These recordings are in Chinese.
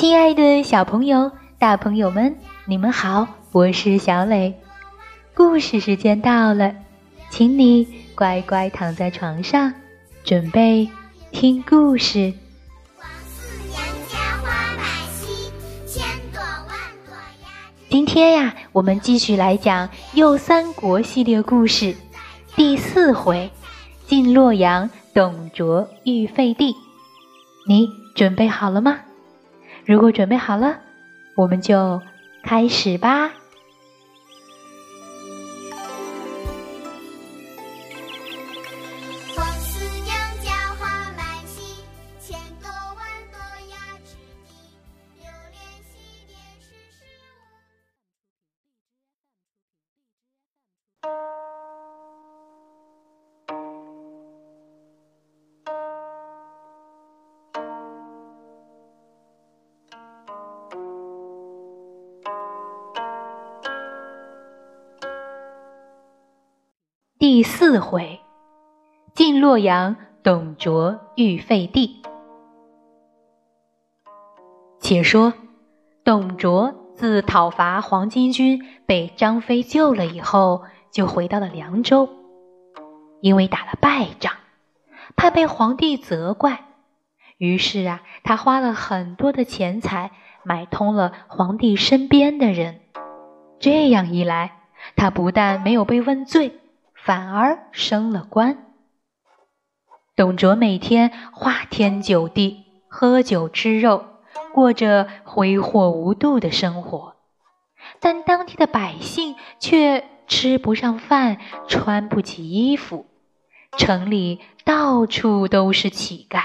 亲爱的小朋友、大朋友们，你们好，我是小磊。故事时间到了，请你乖乖躺在床上，准备听故事。今天呀，我们继续来讲《右三国》系列故事，第四回：进洛阳，董卓遇废帝。你准备好了吗？如果准备好了，我们就开始吧。第四回，进洛阳，董卓欲废帝。且说，董卓自讨伐黄巾军被张飞救了以后，就回到了凉州。因为打了败仗，怕被皇帝责怪，于是啊，他花了很多的钱财，买通了皇帝身边的人。这样一来，他不但没有被问罪。反而升了官。董卓每天花天酒地，喝酒吃肉，过着挥霍无度的生活，但当地的百姓却吃不上饭，穿不起衣服，城里到处都是乞丐，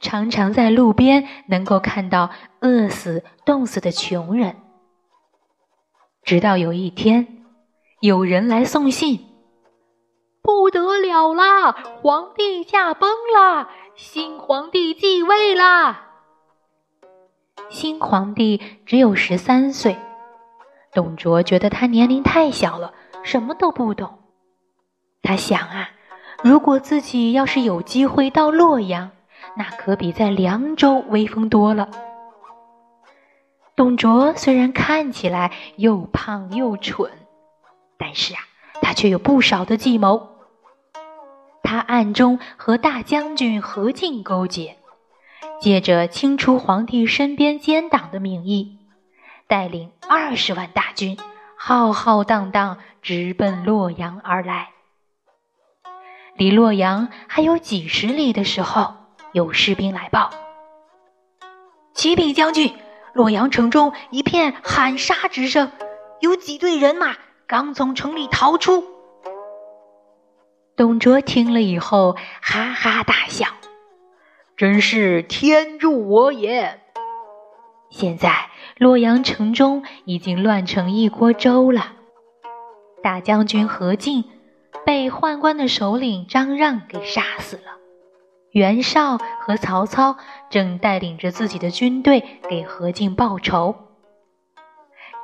常常在路边能够看到饿死、冻死的穷人。直到有一天。有人来送信，不得了啦！皇帝驾崩啦！新皇帝继位啦！新皇帝只有十三岁，董卓觉得他年龄太小了，什么都不懂。他想啊，如果自己要是有机会到洛阳，那可比在凉州威风多了。董卓虽然看起来又胖又蠢。但是啊，他却有不少的计谋。他暗中和大将军何进勾结，借着清除皇帝身边奸党的名义，带领二十万大军，浩浩荡荡直奔洛阳而来。离洛阳还有几十里的时候，有士兵来报：“启禀将军，洛阳城中一片喊杀之声，有几队人马。”刚从城里逃出，董卓听了以后哈哈大笑：“真是天助我也！”现在洛阳城中已经乱成一锅粥了。大将军何进被宦官的首领张让给杀死了，袁绍和曹操正带领着自己的军队给何进报仇。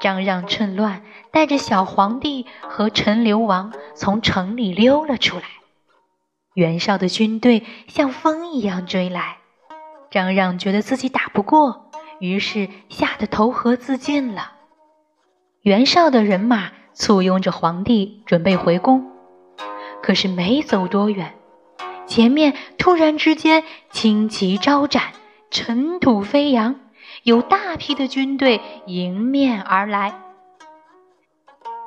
张让趁乱带着小皇帝和陈留王从城里溜了出来，袁绍的军队像风一样追来，张让觉得自己打不过，于是吓得投河自尽了。袁绍的人马簇拥着皇帝准备回宫，可是没走多远，前面突然之间旌旗招展，尘土飞扬。有大批的军队迎面而来，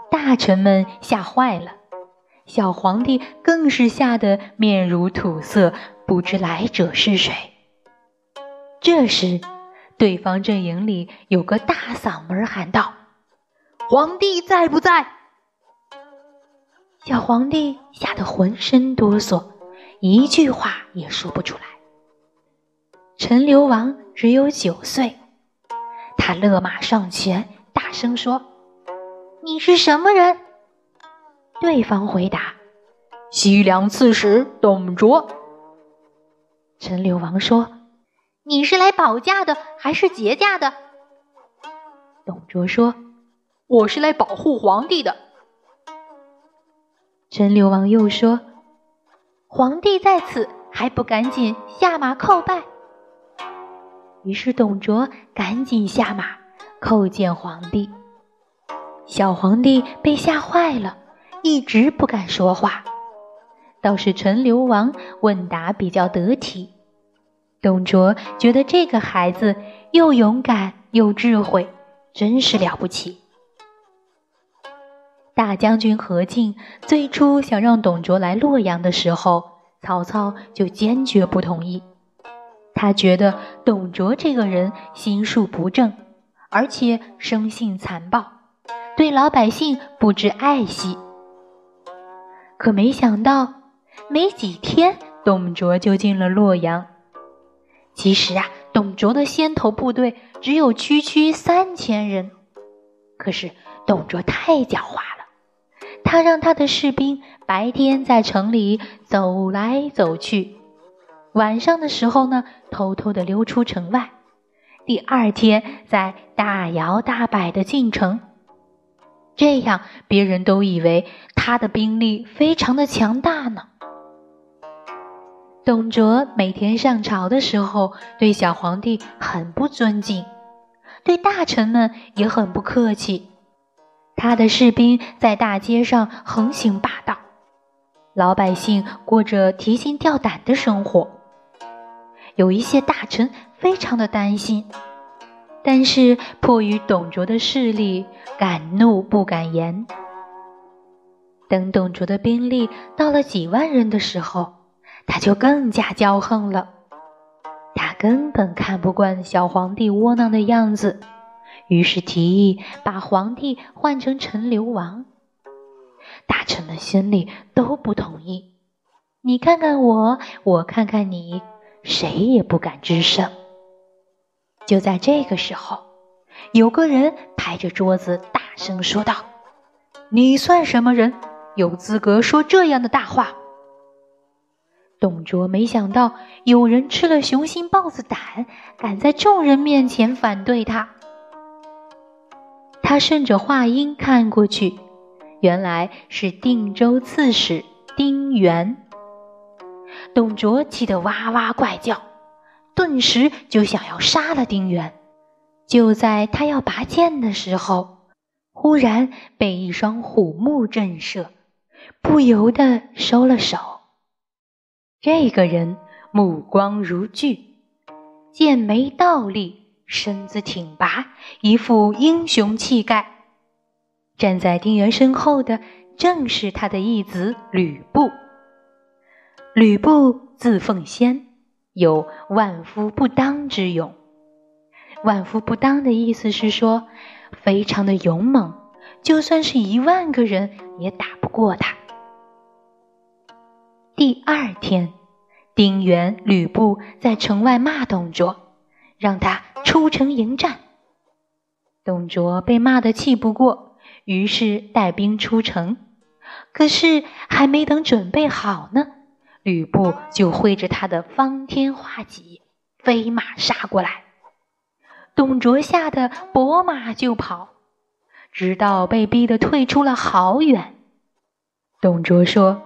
大臣们吓坏了，小皇帝更是吓得面如土色，不知来者是谁。这时，对方阵营里有个大嗓门喊道：“皇帝在不在？”小皇帝吓得浑身哆嗦，一句话也说不出来。陈留王只有九岁。他勒马上前，大声说：“你是什么人？”对方回答：“西凉刺史董卓。”陈留王说：“你是来保驾的还是劫驾的？”董卓说：“我是来保护皇帝的。”陈留王又说：“皇帝在此，还不赶紧下马叩拜？”于是董卓赶紧下马叩见皇帝。小皇帝被吓坏了，一直不敢说话。倒是陈留王问答比较得体。董卓觉得这个孩子又勇敢又智慧，真是了不起。大将军何进最初想让董卓来洛阳的时候，曹操就坚决不同意。他觉得董卓这个人心术不正，而且生性残暴，对老百姓不知爱惜。可没想到，没几天，董卓就进了洛阳。其实啊，董卓的先头部队只有区区三千人，可是董卓太狡猾了，他让他的士兵白天在城里走来走去，晚上的时候呢，偷偷的溜出城外，第二天再大摇大摆的进城，这样别人都以为他的兵力非常的强大呢。董卓每天上朝的时候，对小皇帝很不尊敬，对大臣们也很不客气。他的士兵在大街上横行霸道，老百姓过着提心吊胆的生活。有一些大臣非常的担心，但是迫于董卓的势力，敢怒不敢言。等董卓的兵力到了几万人的时候，他就更加骄横了，他根本看不惯小皇帝窝囊的样子，于是提议把皇帝换成陈留王。大臣们心里都不同意，你看看我，我看看你，谁也不敢吱声。就在这个时候，有个人拍着桌子大声说道：“你算什么人，有资格说这样的大话？”董卓没想到有人吃了雄心豹子胆，敢在众人面前反对他。他顺着话音看过去，原来是定州刺史丁原。董卓气得哇哇怪叫，顿时就想要杀了丁原。就在他要拔剑的时候，忽然被一双虎目震慑，不由得收了手。这个人目光如炬，剑眉倒立，身子挺拔，一副英雄气概。站在丁原身后的正是他的义子吕布。吕布字奉先，有万夫不当之勇。万夫不当的意思是说，非常的勇猛，就算是一万个人也打不过他。第二天，丁原、吕布在城外骂董卓，让他出城迎战。董卓被骂得气不过，于是带兵出城。可是还没等准备好呢，吕布就挥着他的方天画戟飞马杀过来。董卓吓得拨马就跑，直到被逼得退出了好远。董卓说。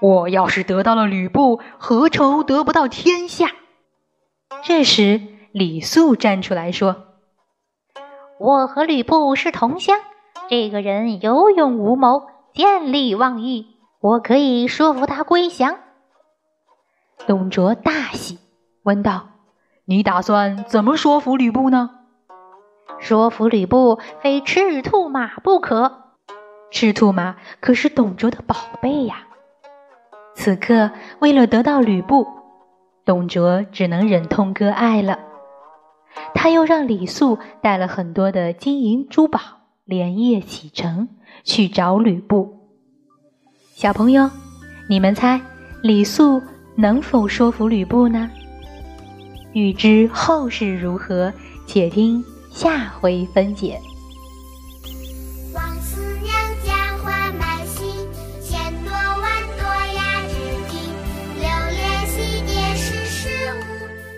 我要是得到了吕布，何愁得不到天下？这时，李肃站出来说：“我和吕布是同乡，这个人有勇无谋，见利忘义，我可以说服他归降。”董卓大喜，问道：“你打算怎么说服吕布呢？”说服吕布，非赤兔马不可。赤兔马可是董卓的宝贝呀。此刻，为了得到吕布，董卓只能忍痛割爱了。他又让李肃带了很多的金银珠宝，连夜启程去找吕布。小朋友，你们猜李肃能否说服吕布呢？欲知后事如何，且听下回分解。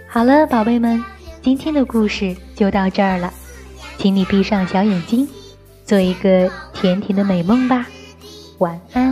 好了，宝贝们，今天的故事就到这儿了，请你闭上小眼睛，做一个甜甜的美梦吧，晚安。